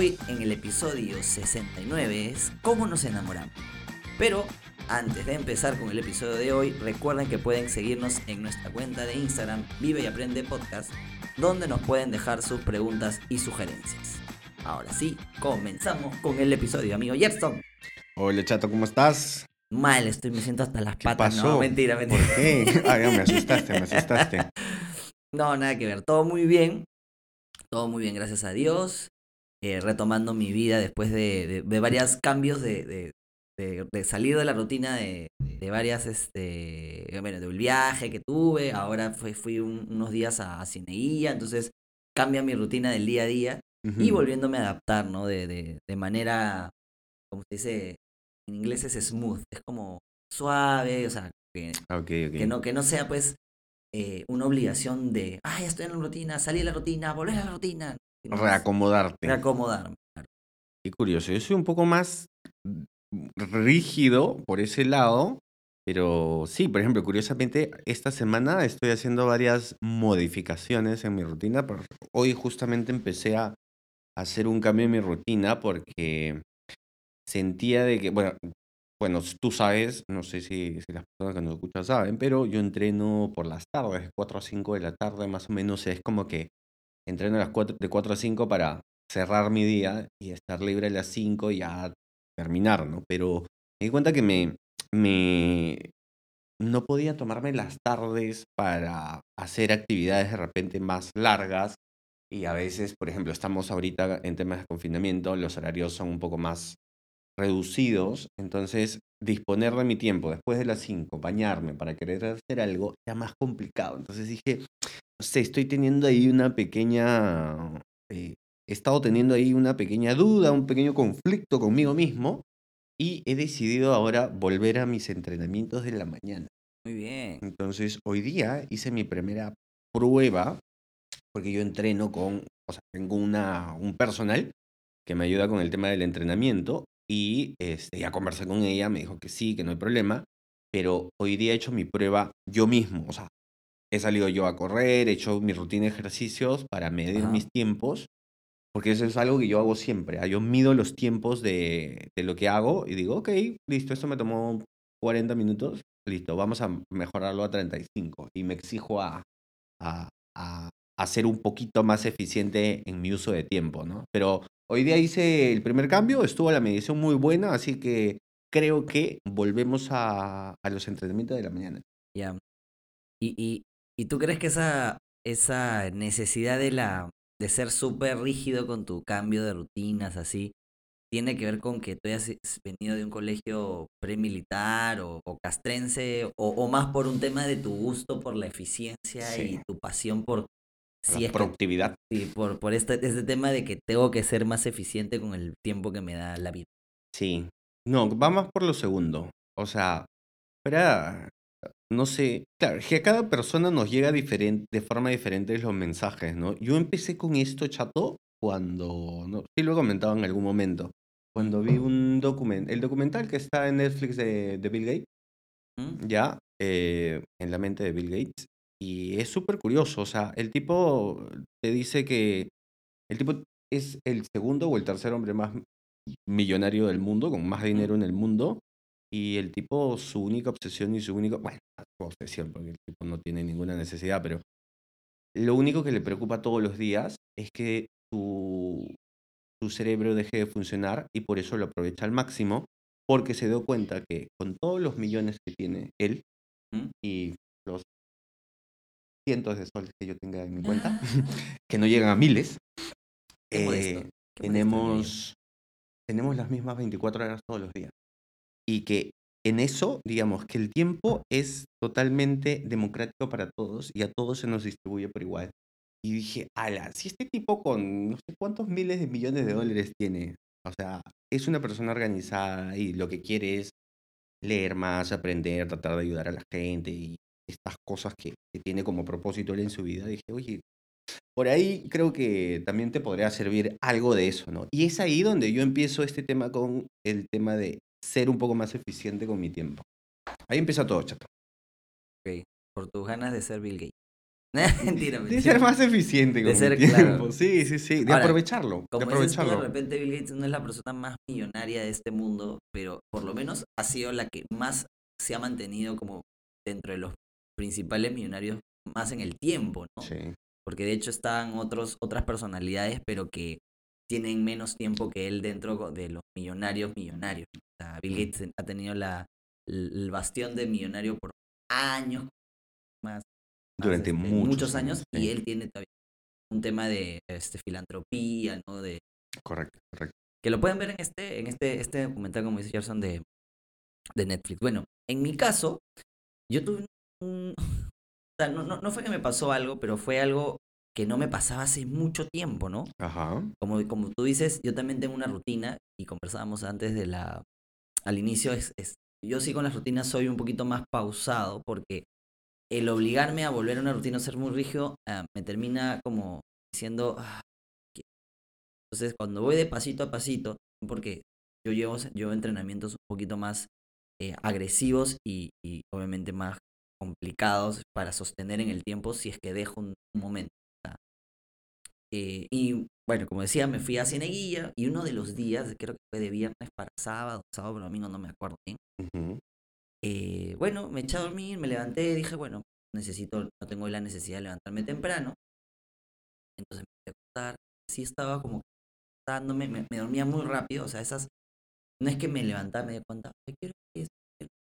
Hoy en el episodio 69 es ¿Cómo nos enamoramos? Pero antes de empezar con el episodio de hoy, recuerden que pueden seguirnos en nuestra cuenta de Instagram Vive y Aprende Podcast, donde nos pueden dejar sus preguntas y sugerencias. Ahora sí, comenzamos con el episodio, amigo Jefferson. Hola chato, ¿cómo estás? Mal, estoy, me siento hasta las ¿Qué patas. pasó? No, mentira, mentira. ¿Por qué? Me asustaste, me asustaste. No, nada que ver. Todo muy bien. Todo muy bien, gracias a Dios. Eh, retomando mi vida después de, de, de varios cambios de, de, de- de salir de la rutina de, de varias, este, bueno, del viaje que tuve. Ahora fui, fui un- unos días a, a entonces cambia mi rutina del día a día y volviéndome a adaptar, ¿no? De, de, de manera, como se dice, en inglés es smooth, es como suave, o sea, que, ok. que no, que no sea pues eh, una obligación de, ah, ya estoy en la rutina, salí de la rutina, volver a la rutina. Reacomodarte. Reacomodarme. Qué curioso. Yo soy un poco más rígido por ese lado, pero sí, por ejemplo, curiosamente, esta semana estoy haciendo varias modificaciones en mi rutina. Hoy justamente empecé a hacer un cambio en mi rutina porque sentía de que, bueno, bueno, tú sabes, no sé si, si las personas que nos escuchan saben, pero yo entreno por las tardes, 4 a 5 de la tarde más o menos, es como que entreno a las 4, de 4 a 5 para cerrar mi día y estar libre a las 5 y ya terminar, ¿no? Pero me di cuenta que me, me no podía tomarme las tardes para hacer actividades de repente más largas y a veces, por ejemplo, estamos ahorita en temas de confinamiento, los horarios son un poco más reducidos, entonces disponer de mi tiempo después de las 5, bañarme para querer hacer algo, era más complicado. Entonces dije, no sé, estoy teniendo ahí una pequeña, eh, he estado teniendo ahí una pequeña duda, un pequeño conflicto conmigo mismo y he decidido ahora volver a mis entrenamientos de la mañana. Muy bien. Entonces, hoy día hice mi primera prueba, porque yo entreno con, o sea, tengo una, un personal que me ayuda con el tema del entrenamiento y este, ya conversé con ella, me dijo que sí, que no hay problema, pero hoy día he hecho mi prueba yo mismo, o sea, he salido yo a correr, he hecho mi rutina de ejercicios para medir Ajá. mis tiempos, porque eso es algo que yo hago siempre, ah, yo mido los tiempos de, de lo que hago y digo, ok, listo, esto me tomó 40 minutos, listo, vamos a mejorarlo a 35 y me exijo a, a, a, a ser un poquito más eficiente en mi uso de tiempo, ¿no? Pero hoy día hice el primer cambio, estuvo la medición muy buena, así que creo que volvemos a, a los entrenamientos de la mañana. Ya. Y, y, ¿Y tú crees que esa, esa necesidad de, la, de ser súper rígido con tu cambio de rutinas, así, tiene que ver con que tú hayas venido de un colegio premilitar o, o castrense, o, o más por un tema de tu gusto por la eficiencia Sí. y tu pasión por, si la es que- productividad. sí, por, por este, este tema de que tengo que ser más eficiente con el tiempo que me da la vida? Sí. No, va más por lo segundo. O sea, para, no sé, claro, es que a cada persona nos llega diferente, de forma diferente los mensajes, ¿no? Yo empecé con esto, chato, cuando, no, sí lo he comentado en algún momento, cuando vi un documental, el documental que está en Netflix de, de Bill Gates, ¿Mm? ya, eh, en la mente de Bill Gates, y es súper curioso, o sea, el tipo te dice que el tipo es el segundo o el tercer hombre más millonario del mundo, con más dinero en el mundo, y el tipo, su única obsesión y su único, bueno, obsesión, porque el tipo no tiene ninguna necesidad, pero lo único que le preocupa todos los días es que su, su cerebro deje de funcionar y por eso lo aprovecha al máximo, porque se dio cuenta que con todos los millones que tiene él ¿Mm? y los cientos de soles que yo tenga en mi cuenta, que no llegan a miles, eh, tenemos, tenemos las mismas 24 horas todos los días. Y que en eso, digamos, que el tiempo es totalmente democrático para todos y a todos se nos distribuye por igual. Y dije, ala, si este tipo con no sé cuántos miles de millones de dólares tiene, o sea, es una persona organizada y lo que quiere es leer más, aprender, tratar de ayudar a la gente y estas cosas que, que tiene como propósito él en su vida, dije, oye, por ahí creo que también te podría servir algo de eso, ¿no? Y es ahí donde yo empiezo este tema con el tema de ser un poco más eficiente con mi tiempo. Ahí empieza todo, chato. Ok, por tus ganas de ser Bill Gates. mentira, De ser más eficiente con De mi ser, tiempo. claro. Sí, sí, sí. De Ahora, aprovecharlo. De dices tú, de aprovecharlo. repente Bill Gates no es la persona más millonaria de este mundo, pero por lo menos ha sido la que más se ha mantenido como dentro de los principales millonarios más en el tiempo, ¿no? Sí. Porque de hecho están otros, otras personalidades, pero que tienen menos tiempo que él dentro de los millonarios millonarios. O sea, Bill Gates ha tenido la, el bastión de millonario por años, más, más, Durante este, muchos años, años, y sí. él tiene todavía un tema de este, filantropía, ¿no? De, Correcto, correcto. que lo pueden ver en este, en este, este documental, como dice Gerson, de, de Netflix. Bueno, en mi caso, yo tuve un... O sea, no, no, no fue que me pasó algo, pero fue algo que no me pasaba hace mucho tiempo, ¿no? Ajá. Como, como tú dices, yo también tengo una rutina y conversábamos antes de la... Al inicio, es, es- yo sí con las rutinas soy un poquito más pausado porque el obligarme a volver a una rutina, ser muy rígido, ah, me termina como diciendo... "Ah, ¿qué?". Entonces, cuando voy de pasito a pasito, porque yo llevo, llevo entrenamientos un poquito más eh, agresivos y, y obviamente más complicados para sostener en el tiempo si es que dejo un, un momento. Eh, y bueno, como decía, me fui a Cieneguilla y uno de los días, creo que fue de viernes para sábado, sábado para domingo, no me acuerdo bien. Ujú. eh, bueno, me eché a dormir, me levanté, dije, bueno, necesito, no tengo la necesidad de levantarme temprano. Entonces me fui a acostar, sí estaba como dándome, me, me dormía muy rápido, o sea, esas, no es que me levantaba, me di cuenta, "Ay, quiero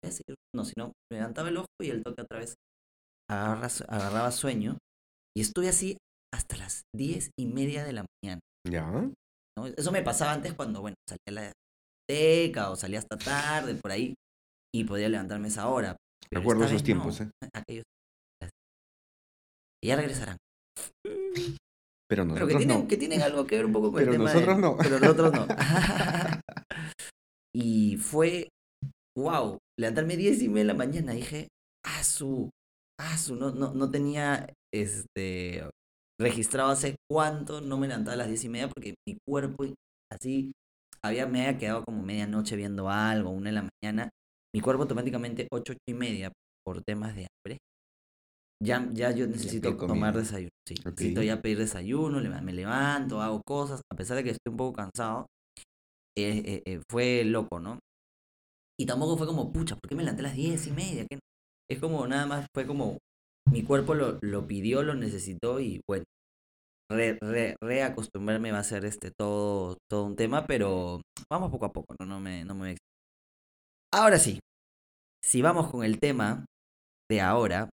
hacer", no, sino me levantaba el ojo y el toque otra vez agarra agarraba sueño y estuve así hasta las diez y media de la mañana. Ya. ¿no? Eso me pasaba antes cuando, bueno, salía a la discoteca o salía hasta tarde, por ahí, y podía levantarme a esa hora. Recuerdo esos tiempos, no. ¿eh? Aquellos. Y ya regresarán. Pero Pero que nosotros tienen, no. que tienen algo que ver un poco con Pero el tema nosotros de- no. Pero nosotros no. y fue, wow, levantarme 10 y media de la mañana. Dije, ah, su, ah, su, no, no, no tenía este registrado hace cuánto no me levantaba a las 10 y media porque mi cuerpo así había, me había quedado como medianoche viendo algo, una de la mañana. Mi cuerpo automáticamente 8, 8 y media por temas de hambre. Ya, ya yo necesito tomar desayuno. Sí, necesito ya pedir desayuno, me levanto, hago cosas, a pesar de que estoy un poco cansado. eh, eh, eh, fue loco, ¿no? Y tampoco fue como, pucha, ¿por qué me levanté a las diez y media? ¿Qué no?". Es como nada más, fue como, mi cuerpo lo, lo pidió, lo necesitó y bueno, re, re- reacostumbrarme va a ser este todo, todo un tema, pero vamos poco a poco, no, no me, no me voy a Ahora sí, si vamos con el tema de ahora,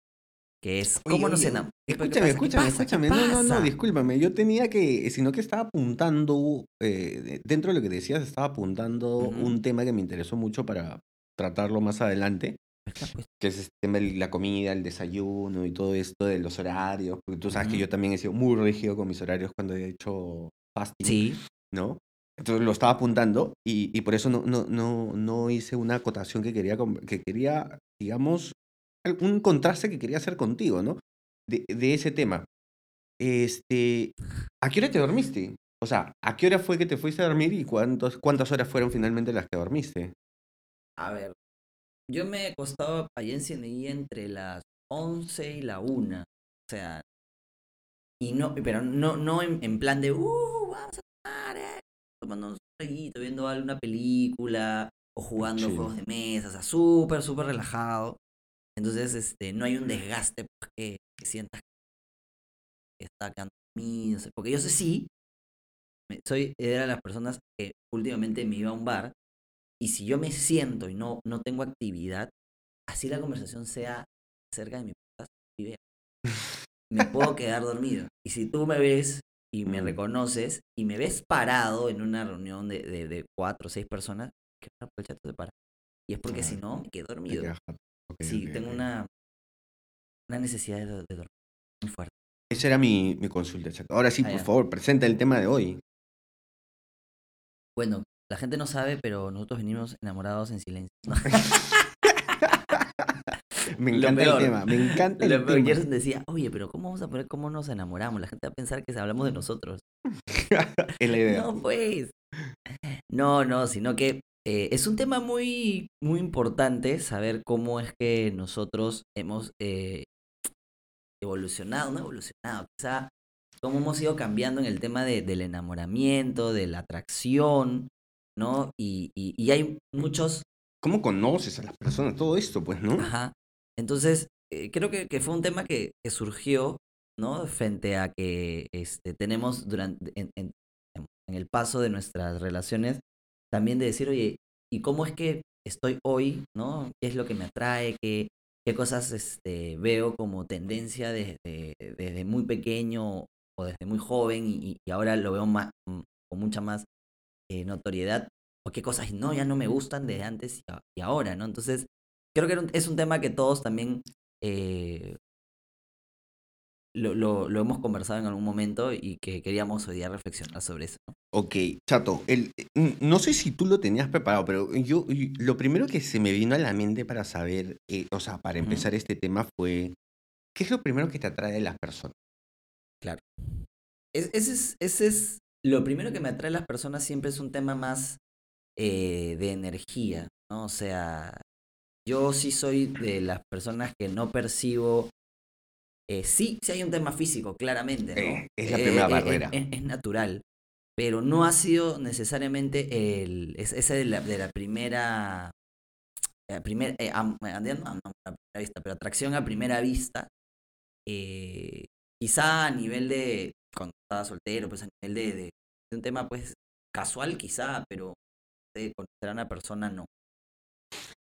que es cómo nos oye, enamoramos. Escúchame, escúchame, escúchame. No, no, no, discúlpame. Yo tenía que, sino que estaba apuntando, eh, de- dentro de lo que decías, estaba apuntando un tema que me interesó mucho para tratarlo más adelante, que es el tema de la comida, el desayuno y todo esto de los horarios, porque tú sabes que yo también he sido muy rígido con mis horarios cuando he hecho fasting, Sí, ¿no? Entonces lo estaba apuntando y, y por eso no, no, no, no hice una acotación que quería, que quería, digamos, un contraste que quería hacer contigo, ¿no? De, de ese tema. Este, ¿a qué hora te dormiste? O sea, ¿a qué hora fue que te fuiste a dormir y cuántos, cuántas horas fueron finalmente las que dormiste? A ver, yo me he acostado allá en Cieneguilla entre las 11 y la 1. O sea, y no, pero no, no en, en plan de, uh, vamos a tomar, eh", tomando un traguito, viendo alguna película o jugando juegos de mesa, o sea, súper, súper relajado. Entonces, este, no hay un desgaste pues, que, que sientas que está quedando dormido, porque yo sé sí, soy, era de las personas que últimamente me iba a un bar y si yo me siento y no, no tengo actividad, así la conversación sea cerca de mi vea, me puedo quedar dormido. Y si tú me ves y me reconoces y me ves parado en una reunión de, de, de cuatro o seis personas, que raro que el chato se para. Y es porque si no, me quedo Te dormido. Sí, tengo una, una necesidad de, de dormir muy fuerte. Esa era mi, mi consulta. Ahora sí, Ah, por favor, presenta el tema de hoy. Bueno, la gente no sabe, pero nosotros venimos enamorados en silencio. ¿no? Me Lo encanta el tema, me encanta Lo el peor, tema. Decía, oye, pero ¿cómo vamos a poner cómo nos enamoramos? La gente va a pensar que hablamos de nosotros. Es la idea. No, pues. No, no, sino que eh, es un tema muy, muy importante saber cómo es que nosotros hemos eh, evolucionado, no evolucionado, quizá cómo hemos ido cambiando en el tema de- del enamoramiento, de la atracción, ¿no? Y, y- y hay muchos ¿Cómo conoces a las personas? Todo esto, pues, ¿no? Ajá. Entonces, eh, creo que, que fue un tema que, que surgió, ¿no? Frente a que este, tenemos durante, en, en- en el paso de nuestras relaciones, también de decir, oye, ¿y cómo es que estoy hoy, ¿no? ¿Qué es lo que me atrae? ¿Qué, qué cosas este, veo como tendencia desde, desde muy pequeño o desde muy joven y, y ahora lo veo más, mm, con mucha más eh, notoriedad? ¿O qué cosas no, ya no me gustan desde antes y, a- y ahora, ¿no? Entonces, creo que es un tema que todos también eh, lo, lo, lo hemos conversado en algún momento y que queríamos hoy día reflexionar sobre eso. ¿no? Ok, Chato, el, mm, no sé si tú lo tenías preparado, pero yo lo primero que se me vino a la mente para saber, eh, o sea, para empezar este tema fue, ¿qué es lo primero que te atrae de las personas? Es- ese, es, ese es lo primero que me atrae a las personas siempre es un tema más eh, de energía, ¿no? O sea, yo sí soy de las personas que no percibo. eh, sí, sí hay un tema físico, claramente, ¿no? Eh, es la primera barrera. Es, es natural, pero no ha sido necesariamente el, es- ese de la, de la primera, eh, primer, am- no, no, a primera vista, pero atracción a primera vista. eh, quizá a nivel de, cuando estaba soltero, pues a nivel de, de- de un tema pues casual quizá, pero de conocer a una persona no.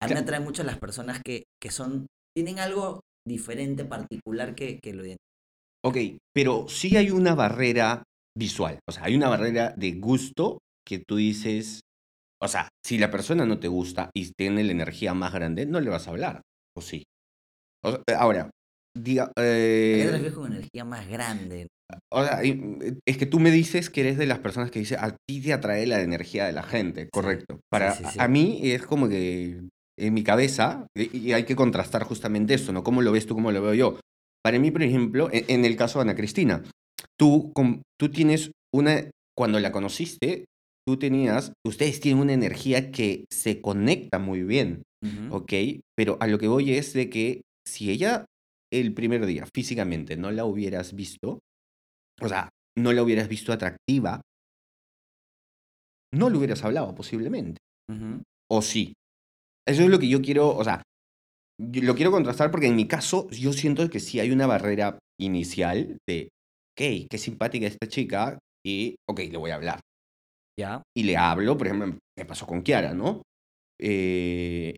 A mí me atraen mucho las personas que, que son, tienen algo diferente, particular que, que lo identifica. Ok, pero sí hay una barrera visual, o sea, hay una barrera de gusto que tú dices, o sea, si la persona no te gusta y tiene la energía más grande, no le vas a hablar, ¿o sí? O sea, ahora, diga, ¿A qué te eh, refieres con energía más grande? O sea, y- es que tú me dices que eres de las personas que dice, a ti te atrae la energía de la gente, correcto. Para, sí, sí. a mí es como que en mi cabeza, y, y hay que contrastar justamente esto, ¿no? ¿Cómo lo ves tú, cómo lo veo yo? Para mí, por ejemplo, en, en el caso de Ana Cristina, tú, tú tienes una, cuando la conociste, tú tenías, ustedes tienen una energía que se conecta muy bien. ¿ok? Pero a lo que voy es de que si ella el primer día físicamente no la hubieras visto, o sea, no la hubieras visto atractiva, no le hubieras hablado posiblemente. O sí. Eso es lo que yo quiero, o sea, lo quiero contrastar porque en mi caso yo siento que sí hay una barrera inicial de, ok, qué simpática esta chica y, ok, le voy a hablar. Ya. Y le hablo, por ejemplo, me pasó con Kiara, ¿no? Eh,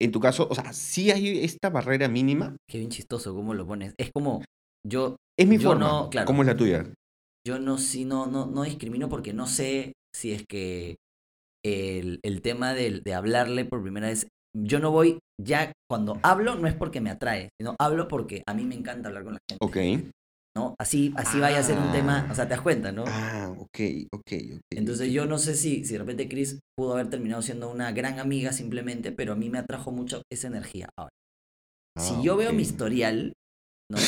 en tu caso, o sea, sí hay esta barrera mínima. Qué bien chistoso cómo lo pones. Es como, yo, Es mi Yo forma. no, claro. ¿Cómo es la tuya? yo no, sí, no, no, no discrimino porque no sé si es que el, el tema del- de, hablarle por primera vez, yo no voy, ya cuando hablo no es porque me atrae, sino hablo porque a mí me encanta hablar con la gente, Ok. ¿no? Así, así vaya a ser un tema, o sea, te das cuenta, ¿no? Ah, ok, ok, ok. Entonces yo no sé si, si de repente Chris pudo haber terminado siendo una gran amiga simplemente, pero a mí me atrajo mucho esa energía. Ahora, si Ah, yo veo mi historial, ¿no?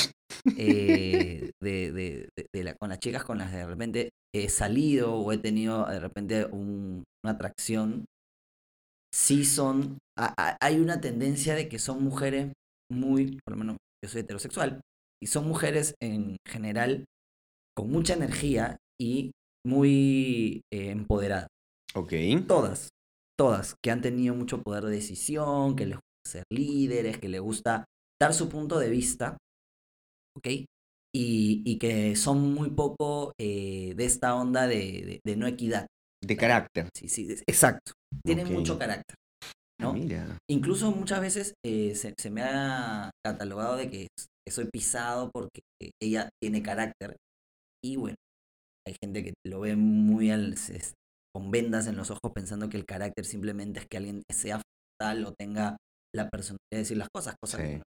Eh, de, de- de- la- con las chicas con las que de repente he salido o he tenido de repente un- una atracción, sí son, a- a- hay una tendencia de que son mujeres muy, por lo menos yo soy heterosexual, y son mujeres en general con mucha energía y muy eh, empoderadas. Ok. Todas, todas, que han tenido mucho poder de decisión, que les gusta ser líderes, que les gusta dar su punto de vista, ¿ok? Y, y que son muy poco eh, de esta onda de, de- de no equidad. De carácter. Sí, sí, exacto. Tienen mucho carácter. ¿no? Mira. Incluso muchas veces eh, se, se me ha catalogado de que, soy pisado porque ella tiene carácter. Y bueno, hay gente que lo ve muy al, se- con vendas en los ojos pensando que el carácter simplemente es que alguien sea tal o tenga la personalidad de decir las cosas, cosas Sí. que no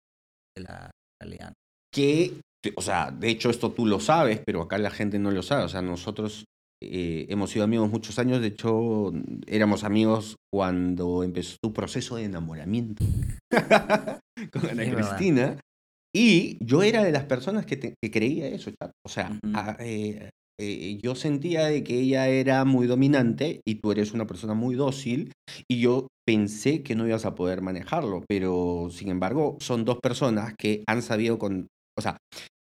de la realidad. Que o sea, de hecho esto tú lo sabes, pero acá la gente no lo sabe. O sea, nosotros eh, hemos sido amigos muchos años, de hecho éramos amigos cuando empezó tu proceso de enamoramiento con Ana Cristina. Y yo era de las personas que, creía eso, O sea, eh, eh, yo sentía de que ella era muy dominante y tú eres una persona muy dócil y yo pensé que no ibas a poder manejarlo, pero sin embargo son dos personas que han sabido con, o sea,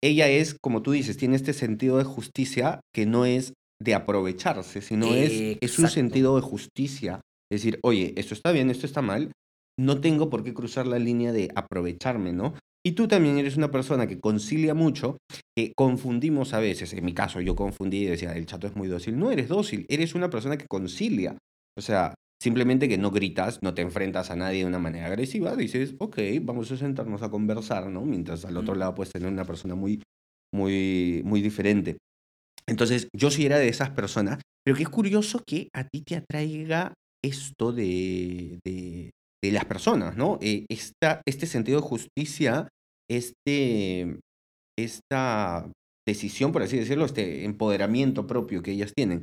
ella es, como tú dices, tiene este sentido de justicia que no es de aprovecharse, sino es, es un sentido de justicia. Decir, oye, esto está bien, esto está mal, no tengo por qué cruzar la línea de aprovecharme, ¿no? Y tú también eres una persona que concilia mucho, que confundimos a veces, en mi caso yo confundí y decía, el chato es muy dócil. No eres dócil, eres una persona que concilia. O sea, simplemente que no gritas, no te enfrentas a nadie de una manera agresiva, dices, ok, vamos a sentarnos a conversar, ¿no? Mientras al otro lado puedes tener una persona muy, muy, muy diferente. Entonces, yo sí era de esas personas, pero qué es curioso que a ti te atraiga esto de, de, las personas, ¿no? Eh, este sentido de justicia este, esta decisión, por así decirlo, este empoderamiento propio que ellas tienen.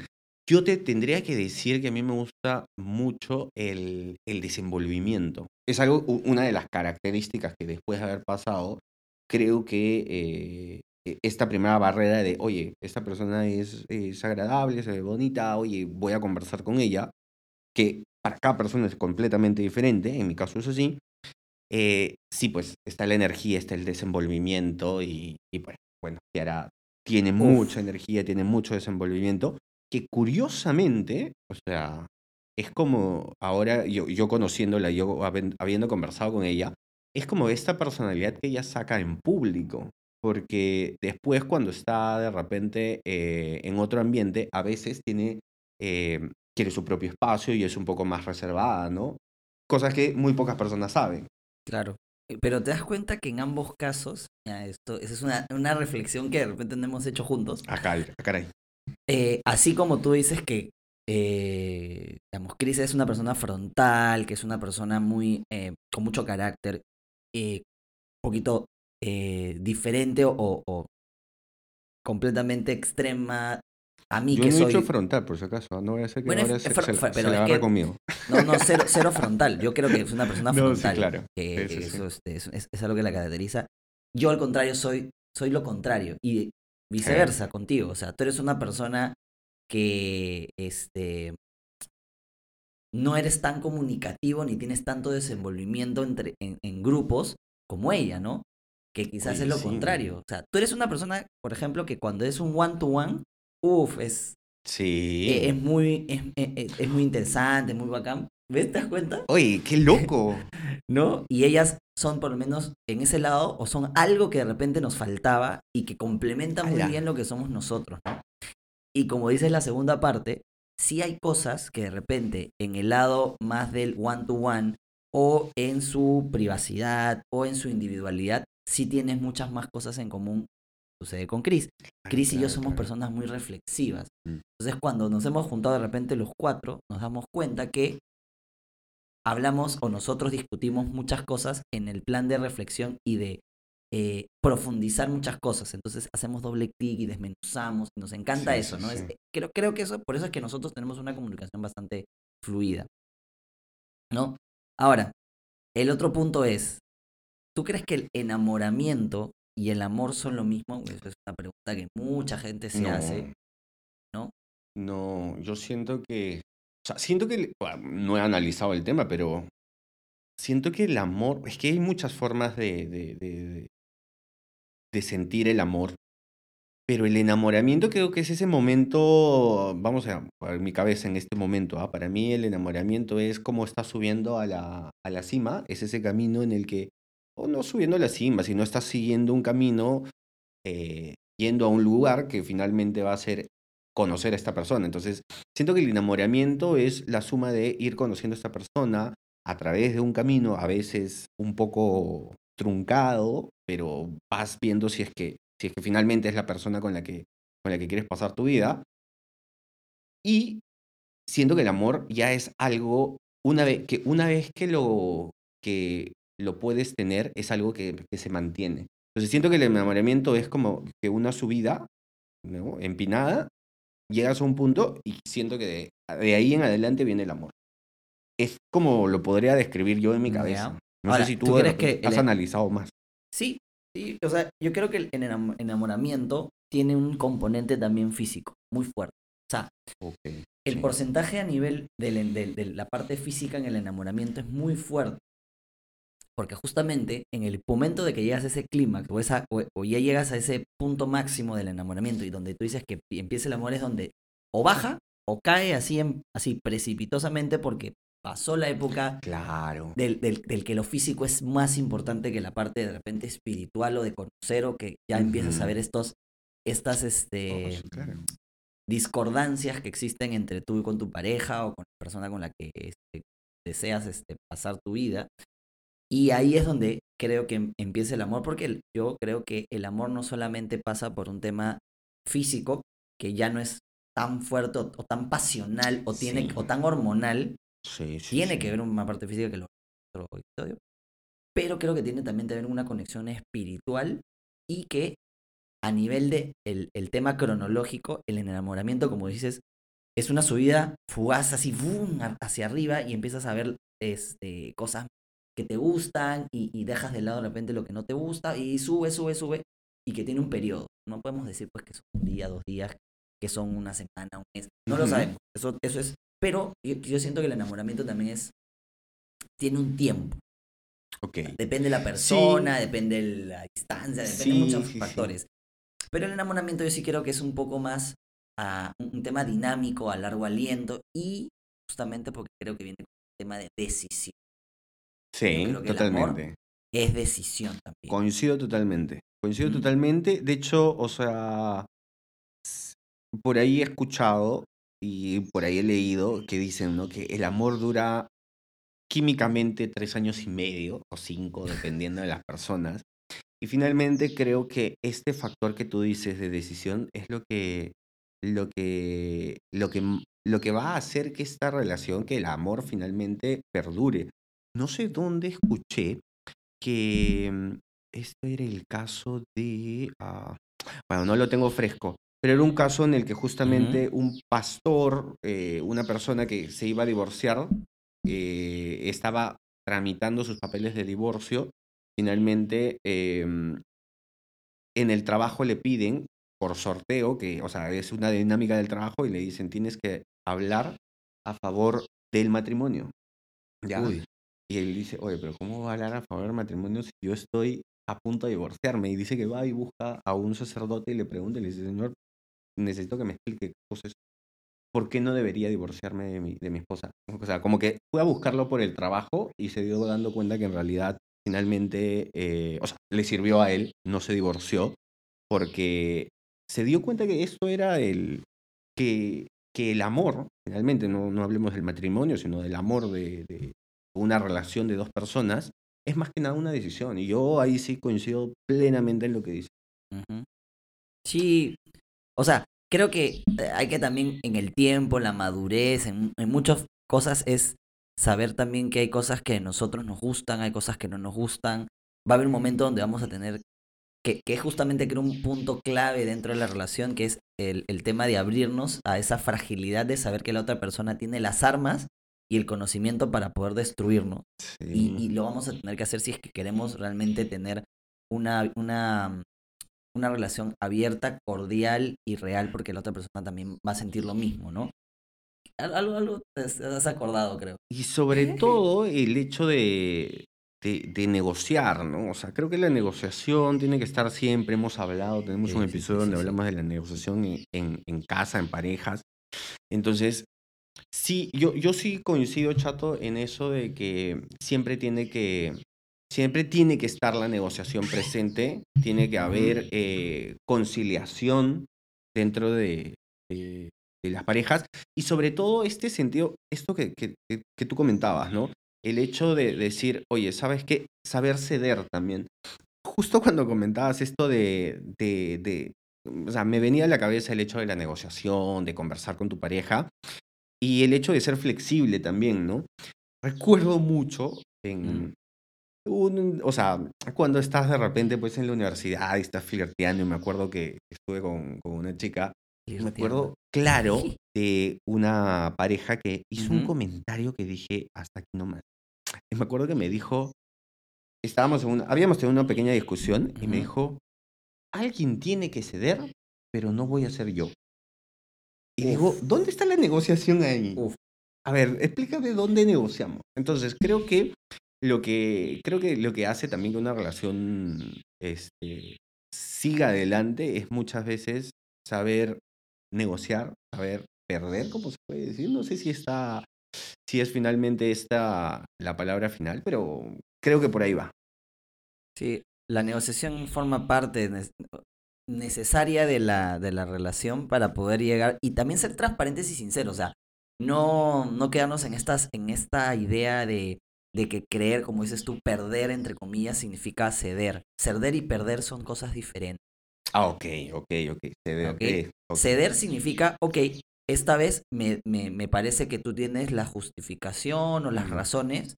Yo te tendría que decir que a mí me gusta mucho el, el desenvolvimiento. Es algo, una de las características que después de haber pasado, creo que eh, e, esta primera barrera de, oye, esta persona es, es agradable, es bonita, oye, voy a conversar con ella, que para cada persona es completamente diferente, en mi caso es así, eh, sí, pues está la energía, está el desenvolvimiento y, pues, bueno, Tiara tiene mucha energía, tiene mucho desenvolvimiento, que curiosamente, o sea, es como ahora yo, yo conociéndola, yo habiendo conversado con ella, es como esta personalidad que ella saca en público, porque después cuando está de repente eh, en otro ambiente, a veces tiene, eh, quiere su propio espacio y es un poco más reservada, ¿no? Cosas que muy pocas personas saben. Claro. Eh, pero te das cuenta que en ambos casos, ya esto, esa es una, una reflexión que de repente no hemos hecho juntos. Acá, acá caray. Eh, así como tú dices que, eh, digamos, Chris es una persona frontal, que es una persona muy, eh, con mucho carácter, un poquito diferente o, o, completamente extrema a mí Yo que no soy... he frontal, por si acaso. No voy a hacer que ahora se, se, agarra conmigo. No, no, cero, cero, frontal. Yo creo que es una persona frontal. Sí, claro. eso es, es, algo que la caracteriza. Yo, al contrario, soy, soy lo contrario. Y viceversa contigo. O sea, tú eres una persona que este, no eres tan comunicativo ni tienes tanto desenvolvimiento entre, en, en grupos como ella, ¿no? Que quizás es lo contrario. O sea, tú eres una persona, por ejemplo, que cuando es un one-to-one, -one, Uf, es. Sí. E, es, muy, es, e, e, es, muy interesante, muy bacán. ¿Ves? ¿Te das cuenta? Oye, qué loco. ¿No? Y ellas son por lo menos en ese lado o son algo que de repente nos faltaba y que complementa muy bien lo que somos nosotros, ¿no? Y como dice la segunda parte, sí hay cosas que de repente en el lado más del one-to-one o en su privacidad o en su individualidad, sí tienes muchas más cosas en común sucede con Chris. Chris y yo somos personas muy reflexivas. Mm. Entonces, cuando nos hemos juntado de repente los cuatro, nos damos cuenta que hablamos o nosotros discutimos muchas cosas en el plan de reflexión y de eh, profundizar muchas cosas. Entonces hacemos doble clic y desmenuzamos. Y nos encanta eso, ¿no? Es, creo, creo que eso, por eso es que nosotros tenemos una comunicación bastante fluida. ¿No? Ahora, el otro punto es, ¿tú crees que el enamoramiento y el amor son lo mismo? Esa es una pregunta que mucha gente se hace, ¿no? No, yo siento que, o sea, siento que, no he analizado el tema, pero siento que el amor, es que hay muchas formas de, de, de, sentir el amor, pero el enamoramiento creo que es ese momento, vamos a ver mi cabeza en este momento, ¿ah? para mí el enamoramiento es como estás subiendo a la, a la cima, es ese camino en el que o no subiendo a la cima, sino estás siguiendo un camino, eh, yendo a un lugar que finalmente va a ser conocer a esta persona. Entonces, siento que el enamoramiento es la suma de ir conociendo a esta persona a través de un camino, a veces un poco truncado, pero vas viendo si es que, si es que finalmente es la persona con la que, con la que quieres pasar tu vida. Y siento que el amor ya es algo, una vez que, una vez que lo, que lo puedes tener, es algo que, se mantiene. Entonces siento que el enamoramiento es como que una subida, ¿no? Empinada, llegas a un punto y siento que de, de ahí en adelante viene el amor. Es como lo podría describir yo en mi cabeza. No Ahora, sé si tú, ¿tú de crees que repente has el- analizado más. Sí, sí, o sea, yo creo que el enam- enamoramiento tiene un componente también físico muy fuerte. O sea, el sí. porcentaje a nivel en- del- de, la parte física en el enamoramiento es muy fuerte. Porque justamente en el momento de que llegas a ese clímax o, esa- o, o ya llegas a ese punto máximo del enamoramiento y donde tú dices que empieza el amor es donde o baja o cae así, en- así precipitosamente porque pasó la época Claro. del, del- del que lo físico es más importante que la parte de repente espiritual o de conocer o que ya empiezas a ver estos, estas este, claro. discordancias que existen entre tú y con tu pareja o con la persona con la que este, deseas este, pasar tu vida. Y ahí es donde creo que em- empieza el amor, porque yo creo que el amor no solamente pasa por un tema físico, que ya no es tan fuerte o, o tan pasional o, tiene, Sí. o tan hormonal, Sí, sí, tiene que ver una parte física que lo otro episodio, pero creo que tiene también que ver una conexión espiritual y que a nivel de el, el tema cronológico, el enamoramiento, como dices, es una subida fugaz así a- hacia arriba y empiezas a ver este, cosas que te gustan y, y dejas de lado de repente lo que no te gusta y sube, sube, sube y que tiene un periodo. No podemos decir pues que son un día, dos días, que son una semana, un mes. No lo sabemos. Eso, eso es. Pero yo, yo siento que el enamoramiento también es. Tiene un tiempo. Ok. Depende de la persona, depende de la distancia, depende de muchos sí, factores. Pero el enamoramiento yo sí creo que es un poco más ah, un tema dinámico, a largo aliento y justamente porque creo que viene con un tema de decisión. Sí, creo que el amor- totalmente. Es decisión también. Coincido totalmente. Coincido Mm. totalmente. De hecho, o sea, por ahí he escuchado y por ahí he leído que dicen, ¿no? Que el amor dura químicamente tres años y medio o cinco, dependiendo de las personas. Y finalmente creo que este factor que tú dices de decisión es lo que, lo que, lo que, lo que va a hacer que esta relación, que el amor finalmente perdure. No sé dónde escuché que mm, esto era el caso de, ah, bueno, no lo tengo fresco, pero era un caso en el que justamente un pastor, eh, una persona que se iba a divorciar, eh, estaba tramitando sus papeles de divorcio. Finalmente, em, en el trabajo le piden por sorteo, que, o sea, es una dinámica del trabajo, y le dicen, tienes que hablar a favor del matrimonio. ¿Ya? Uy. Y él dice, oye, pero ¿cómo va a hablar a favor del matrimonio si yo estoy a punto de divorciarme? Y dice que va y busca a un sacerdote y le pregunta y le dice, Señor, necesito que me explique qué. ¿Por qué no debería divorciarme de mi, de mi esposa? O sea, como que fue a buscarlo por el trabajo y se dio dando cuenta que en realidad finalmente, eh, o sea, le sirvió a él, no se divorció, porque se dio cuenta que esto era el, que, que el amor, finalmente, no, no hablemos del matrimonio, sino del amor de una relación de dos personas, es más que nada una decisión. Y yo ahí sí coincido plenamente en lo que dice. Sí, o sea, creo que eh, hay que también en el tiempo, la madurez, en, muchas cosas es saber también que hay cosas que a nosotros nos gustan, hay cosas que no nos gustan. Va a haber un momento donde vamos a tener que, que justamente creo un punto clave dentro de la relación, que es el, el tema de abrirnos a esa fragilidad de saber que la otra persona tiene las armas y el conocimiento para poder destruirnos. Y, y lo vamos a tener que hacer si es que queremos realmente tener una, una, una relación abierta, cordial y real, porque la otra persona también va a sentir lo mismo, ¿no? Al- Algo, algo te has- acordado, creo. Y sobre todo el hecho de, de, de negociar, ¿no? O sea, creo que la negociación tiene que estar siempre, hemos hablado, tenemos Sí, un sí, sí, episodio sí, donde sí. hablamos de la negociación en, en, en casa, en parejas. Entonces, sí, yo, yo sí coincido, Chato, en eso de que siempre tiene que, siempre tiene que estar la negociación presente, tiene que haber eh, conciliación dentro de, de- de las parejas y sobre todo este sentido, esto que, que, que- que tú comentabas, ¿no? El hecho de decir, oye, ¿sabes qué? Saber ceder también. Justo cuando comentabas esto de, de, de, o sea, me venía a la cabeza el hecho de la negociación, de conversar con tu pareja y el hecho de ser flexible también, ¿no? Recuerdo mucho en, Mm. un- o sea, cuando estás de repente pues en la universidad y estás flirteando, y me acuerdo que estuve con, con una chica, y me acuerdo claro de una pareja que hizo un Ujú. comentario que dije, hasta aquí nomás. Y me acuerdo que me dijo, estábamos en una, habíamos tenido una pequeña discusión y me dijo, alguien tiene que ceder, pero no voy a ser yo. Y Uf. digo, ¿dónde está la negociación ahí? Uf. A ver, explícame dónde negociamos. Entonces, creo que lo que, creo que, lo que hace también que una relación este, siga adelante es muchas veces saber negociar, saber perder, como se puede decir. No sé si está, si es finalmente esta la palabra final, pero creo que por ahí va. Sí, la negociación forma parte necesaria de la, de la relación para poder llegar y también ser transparentes y sinceros. O sea, no, no quedarnos en, estas, en esta idea de, de que creer, como dices tú, perder, entre comillas, significa ceder. Ceder y perder son cosas diferentes. Ah, ok, ok, ok. Ceder, Ok. eh, ok. Ceder significa, ok, esta vez me, me, me parece que tú tienes la justificación o las razones.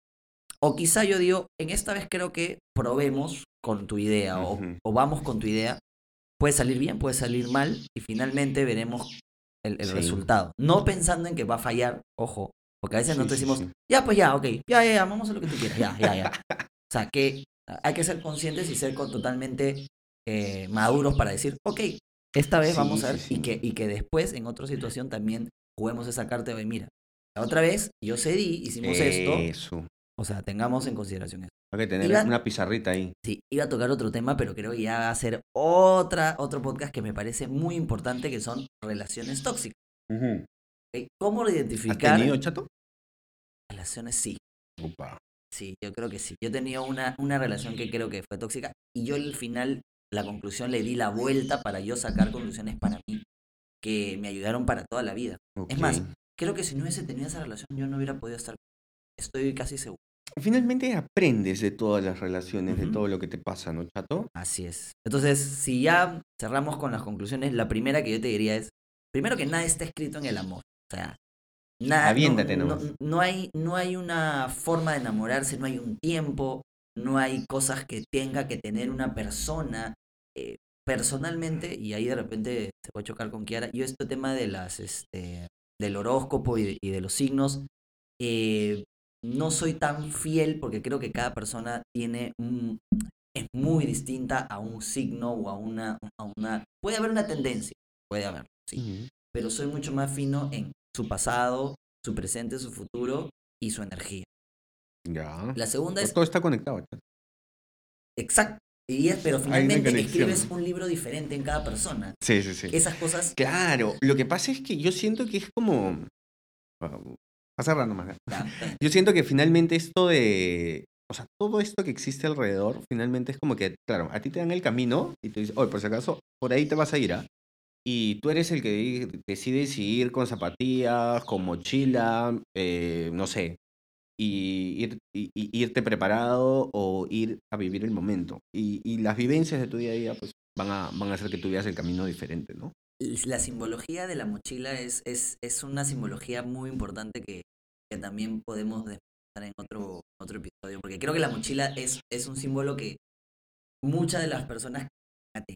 O quizá yo digo, en esta vez creo que probemos con tu idea o, Ujú. o vamos con tu idea. Puede salir bien, puede salir mal y finalmente veremos el, el Sí. resultado. No pensando en que va a fallar, ojo, porque a veces Sí, nosotros decimos, sí. ya, pues ya, ok, ya, ya, ya, vamos a lo que tú quieras, ya, ya, ya. O sea, que hay que ser conscientes y ser totalmente eh, maduros para decir, ok, esta vez vamos a ver y, que, y que después en otra situación también juguemos esa carta de, mira, la otra vez yo cedí, hicimos esto, Eso. O sea, tengamos en consideración esto. Hay que tener Iba- una pizarrita ahí. Sí, iba a tocar otro tema, pero creo que ya va a ser otra, otro podcast que me parece muy importante, que son relaciones tóxicas. Ujú. ¿ok? ¿Cómo ¿Has identificar tenido, chato? relaciones? Sí, Upa. sí, yo creo que sí. Yo he tenido una, una relación que creo que fue tóxica y yo al final, la conclusión, le di la vuelta para yo sacar conclusiones para mí que me ayudaron para toda la vida. Es más, creo que si no hubiese tenido esa relación, yo no hubiera podido estar. Estoy casi seguro. Finalmente aprendes de todas las relaciones, de todo lo que te pasa, ¿no, chato? Así es. Entonces, si ya cerramos con las conclusiones, la primera que yo te diría es, primero que nada está escrito en el amor. O sea, nada, no, Aviéntate no, no hay, no hay una forma de enamorarse, no hay un tiempo, no hay cosas que tenga que tener una persona. Eh, personalmente, y ahí de repente se puede chocar con Kiara, yo este tema de las, este, del horóscopo y de, y de los signos, eh, no soy tan fiel porque creo que cada persona tiene un, es muy distinta a un signo o a una, a una... Puede haber una tendencia, puede haber, sí, pero soy mucho más fino en su pasado, su presente, su futuro y su energía. Ya. La segunda Pero es Todo está conectado, exacto, y es, pero finalmente escribes un libro diferente en cada persona. Sí, sí, sí. Esas cosas... Claro, lo que pasa es que yo siento que es como... Bueno, a cerrar nomás. ¿eh? ya, Yo siento que finalmente esto de... O sea, todo esto que existe alrededor, finalmente es como que, claro, a ti te dan el camino y tú dices, oye, por si acaso, por ahí te vas a ir, ¿ah? Y tú eres el que decide si ir con zapatillas, con mochila, eh, no sé, y, ir- y- y irte preparado o ir a vivir el momento. Y, y las vivencias de tu día a día, pues, van a, van a hacer que tú veas el camino diferente, ¿no? La simbología de la mochila es, es, es una simbología muy importante que, que también podemos desmenuzar en otro, otro episodio, porque creo que la mochila es, es un símbolo que muchas de las personas que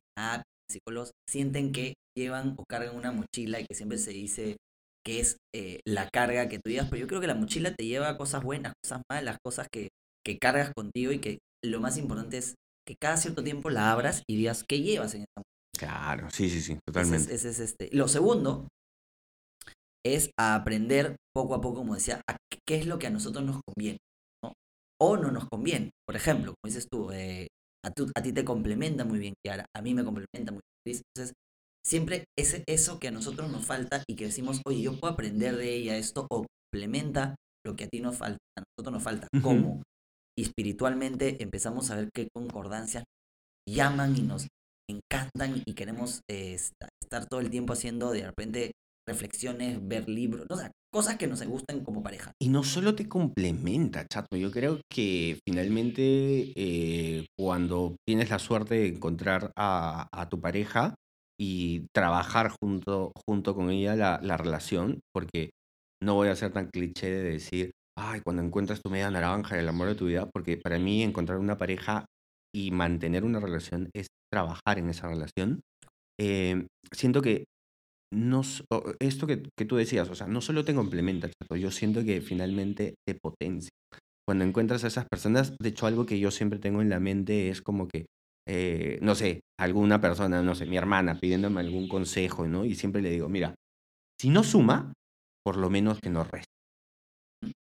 psicólogos sienten que llevan o cargan una mochila y que siempre se dice que es eh, la carga que tú pero yo creo que la mochila te lleva cosas buenas, cosas malas, cosas que, que cargas contigo y que lo más importante es que cada cierto tiempo la abras y digas qué llevas en esta mochila. Claro, sí, sí, sí, Ese es- totalmente. ese es este. Lo segundo es a aprender poco a poco, como decía, a qué- es lo que a nosotros nos conviene, ¿no? O no nos conviene. Por ejemplo, como dices tú, eh, a, tú- a ti te complementa muy bien Kiara, a mí me complementa muy bien. Entonces, siempre ese, eso que a nosotros nos falta y que decimos, oye, yo puedo aprender de ella esto, o complementa lo que a ti nos falta, a nosotros nos falta. ¿Cómo? Y espiritualmente empezamos a ver qué concordancias llaman y nos encantan y queremos esta- estar todo el tiempo haciendo de repente reflexiones, ver libros, o sea, cosas que nos gustan como pareja. Y no solo te complementa, chato. Yo creo que finalmente eh, cuando tienes la suerte de encontrar a, a tu pareja y trabajar junto, junto con ella la, la relación, porque no voy a ser tan cliché de decir, ay, cuando encuentras tu media naranja, el amor de tu vida, porque para mí encontrar una pareja y mantener una relación es trabajar en esa relación. Eh, siento que no, esto que, que, tú decías, o sea, no solo te complementa, yo siento que finalmente te potencia. Cuando encuentras a esas personas, de hecho algo que yo siempre tengo en la mente es como que, eh, no sé, alguna persona, no sé, mi hermana pidiéndome algún consejo, ¿no? Y siempre le digo, mira, si no suma, por lo menos que no reste.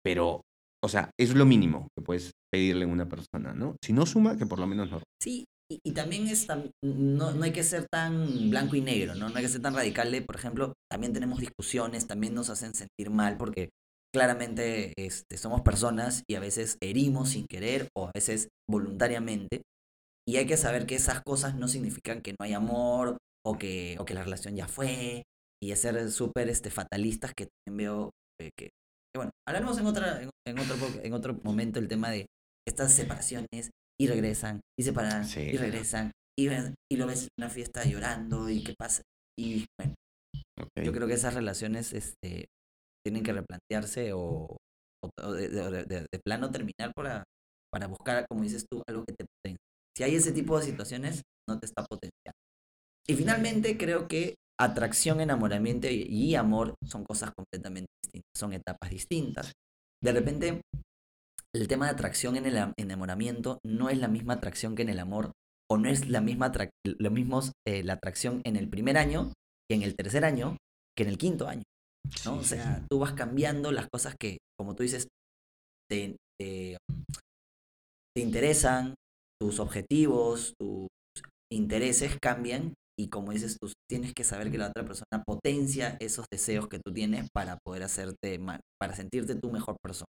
Pero, o sea, es lo mínimo que puedes pedirle a una persona, ¿no? Si no suma, que por lo menos no reste. Sí, y, también es no, no hay que ser tan blanco y negro, ¿no? No hay que ser tan radical por ejemplo, también tenemos discusiones, también nos hacen sentir mal porque claramente este, somos personas y a veces herimos sin querer o a veces voluntariamente. Y hay que saber que esas cosas no significan que no hay amor o que, o que la relación ya fue. Y ser súper este, fatalistas que también veo eh, que, Bueno, hablaremos en, otra, en, otro, en otro momento el tema de estas separaciones y regresan, y se paran, y regresan, y, y lo ves en una fiesta llorando, y qué pasa. Y bueno, yo creo que esas relaciones este, tienen que replantearse o, de, plano terminar para, para buscar, como dices tú, algo que te potencie. Si hay ese tipo de situaciones, no te está potenciando. Y finalmente creo que atracción, enamoramiento y amor son cosas completamente distintas, son etapas distintas. De repente, el tema de atracción en el enamoramiento no es la misma atracción que en el amor, o no es la misma lo mismo eh, la atracción en el primer año que en el tercer año que en el quinto año. ¿no? o sea, tú vas cambiando las cosas que, como tú dices, te, te, interesan, tus objetivos, tus intereses cambian y como dices tú, tienes que saber que la otra persona potencia esos deseos que tú tienes para poder hacerte mal, para sentirte tu mejor persona.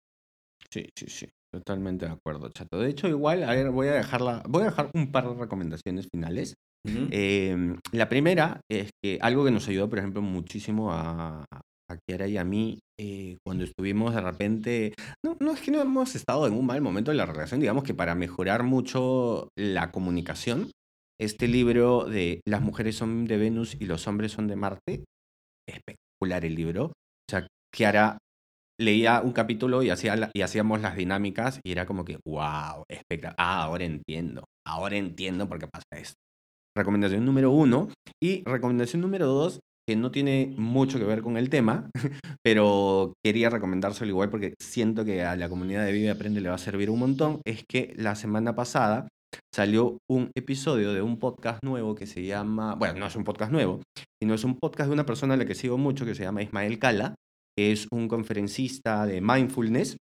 Sí, sí, sí. Totalmente de acuerdo, chato. De hecho, igual, a ver, voy a dejarla, voy a dejar un par de recomendaciones finales. Em, la primera es que algo que nos ayudó, por ejemplo, muchísimo a, a Kiara y a mí eh, cuando estuvimos de repente, no, no es que no hemos estado en un mal momento de la relación, digamos que para mejorar mucho la comunicación, este libro de Las mujeres son de Venus y los hombres son de Marte, espectacular el libro. O sea, Kiara leía un capítulo y, hacía y hacíamos las dinámicas y era como que, wow, espectacular. Ah, ahora entiendo. Ahora entiendo por qué pasa esto. Recomendación número uno. Y recomendación número dos, que no tiene mucho que ver con el tema, pero quería recomendárselo igual porque siento que a la comunidad de Vive Aprende le va a servir un montón, es que la semana pasada salió un episodio de un podcast nuevo que se llama, bueno, no es un podcast nuevo, sino es un podcast de una persona a la que sigo mucho que se llama Ismael Cala, es un conferencista de mindfulness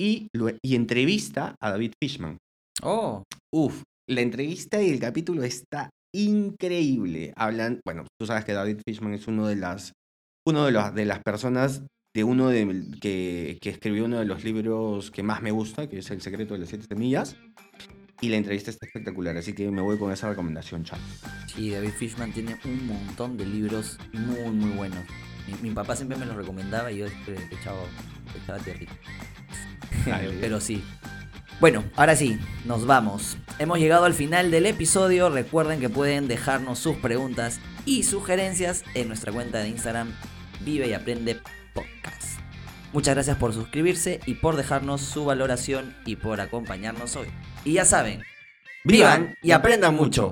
y, y entrevista a David Fishman. Oh. Uf, la entrevista y el capítulo está increíble. Hablan, bueno, tú sabes que David Fishman es uno de las, uno de, los, de las personas de uno de, que, que escribió uno de los libros que más me gusta, que es El secreto de las siete semillas. Y la entrevista está espectacular, así que me voy con esa recomendación, chat. Sí, David Fishman tiene un montón de libros muy, muy buenos. Mi, papá siempre me los recomendaba y yo este, echaba, echaba tierrita. Pero sí. Bueno, ahora sí, nos vamos. Hemos llegado al final del episodio. Recuerden que pueden dejarnos sus preguntas y sugerencias en nuestra cuenta de Instagram Vive y Aprende Podcast. Muchas gracias por suscribirse y por dejarnos su valoración y por acompañarnos hoy. Y ya saben, vivan y aprendan mucho.